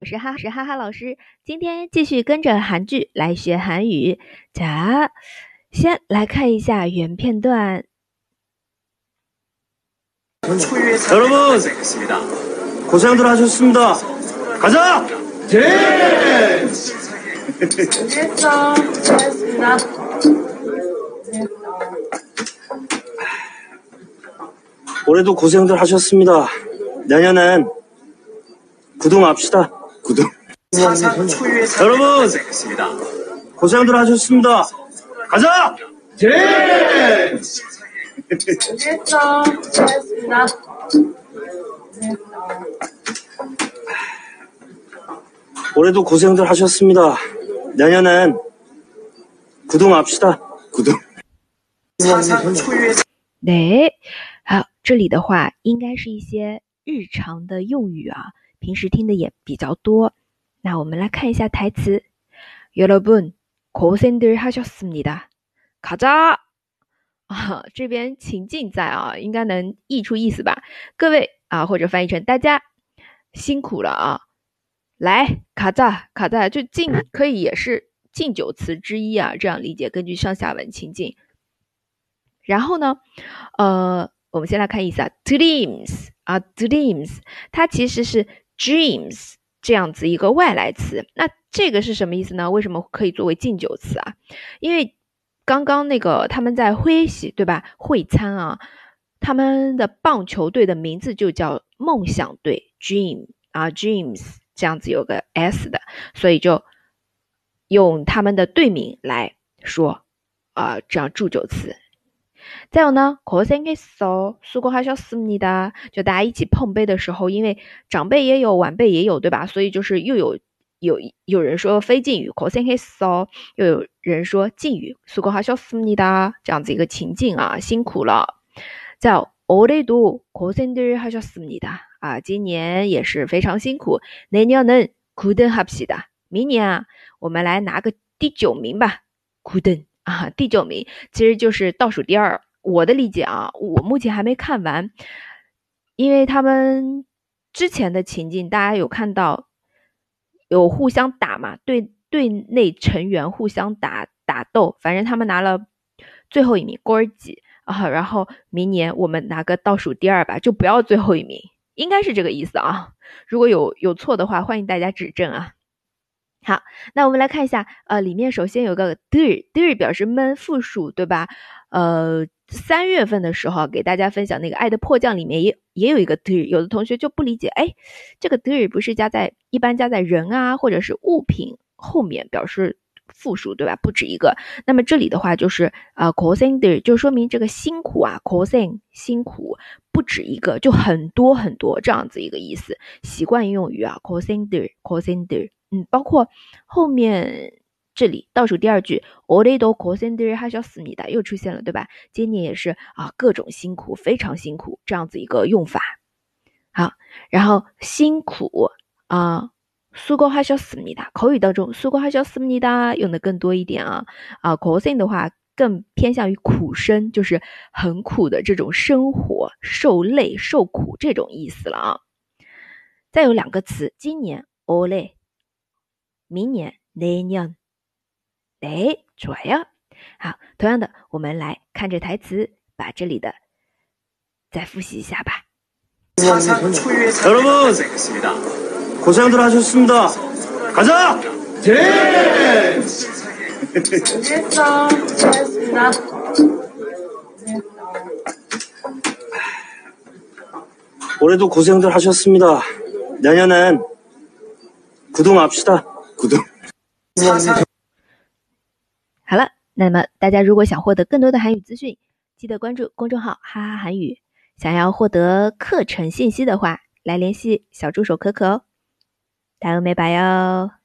我是哈是哈哈老师，今天继续跟着韩剧来学韩语。자， 先来看一下原片段。여러분고생들하셨습니다가자제잘했어잘했습니다 올해도 고생들 하셨습니다. 내년엔 구동합시다. 구동. 여러분 고생들 하셨습니다. 가자. 제. 잘했어. 잘했습니다. 올해도 고생들 하셨습니다. 내년엔 구동합시다. 구동. 对，好，这里的话应该是一些日常的用语啊， 平时听的也比较多。那我们来看一下台词。여러분고생들하셨습니 다。 卡扎啊，这边情境在啊，应该能译出意思吧？各位啊，或者翻译成大家辛苦了啊。来，卡扎卡扎，就敬可以也是敬酒词之一啊，这样理解。根据上下文情境。然后呢，呃，我们先来看意思啊，dreams 啊，dreams，它其实是 Dreams 这样子一个外来词。那这个是什么意思呢？为什么可以作为敬酒词啊？因为刚刚那个他们在会喜对吧？会餐啊，他们的棒球队的名字就叫梦想队，dream 啊，dreams 这样子有个 s 的，所以就用他们的队名来说啊，这样祝酒词。再有呢，고생했어수고하셨습니 다。 就大家一起碰杯的时候，因为长辈也有，晚辈也有，对吧？所以就是又有有有人说非敬语，고생했어又有人说敬语，수고하셨습니 다。 这样子一个情境啊，辛苦了。再有올해도고생들하셨습니 다。 啊，今年也是非常辛苦。내년은구등합시 다。 明年啊，我们来拿个第九名吧，구등 啊，第九名其实就是倒数第二。我的理解啊，我目前还没看完，因为他们之前的情境，大家有看到有互相打嘛？队队内成员互相打打斗，反正他们拿了最后一名，郭儿几啊？然后明年我们拿个倒数第二吧，就不要最后一名，应该是这个意思啊。如果有有错的话，欢迎大家指正啊。好，那我们来看一下，呃，里面首先有个 do，do 表示闷复数，对吧？呃。三月份的时候，给大家分享那个《爱的迫降》里面也也有一个 do，有的同学就不理解，哎，这个 do 不是加在一般加在人啊或者是物品后面表示复数，对吧？不止一个。那么这里的话就是啊 c o s i n do 就说明这个辛苦啊 c o s i n g 辛苦不止一个，就很多很多这样子一个意思。习惯用语啊 c o s i n do c o s i n do，嗯，包括后面这里倒数第二句，我嘞都苦心的还是要死你的，又出现了，对吧？今年也是啊，各种辛苦，非常辛苦，这样子一个用法。好，然后辛苦啊，苏哥还是要死你的。口语当中，苏哥还是要死你的用的更多一点啊。啊，苦心的话更偏向于苦生，就是很苦的这种生活，受累受苦这种意思了啊。再有两个词，今年我嘞。明年내 년。 哎，좋아 요。 好，同样的，我们来看着台词，把这里的再复习一下吧。여러분고생들하셨습니다 가자 제。 잘했어잘했습니다 올해도고생들하셨습니다내년엔구동합시다 好了，那么大家如果想获得更多的韩语资讯，记得关注公众号“哈哈韩语”。想要获得课程信息的话，来联系小助手可可哦。大家没白哟。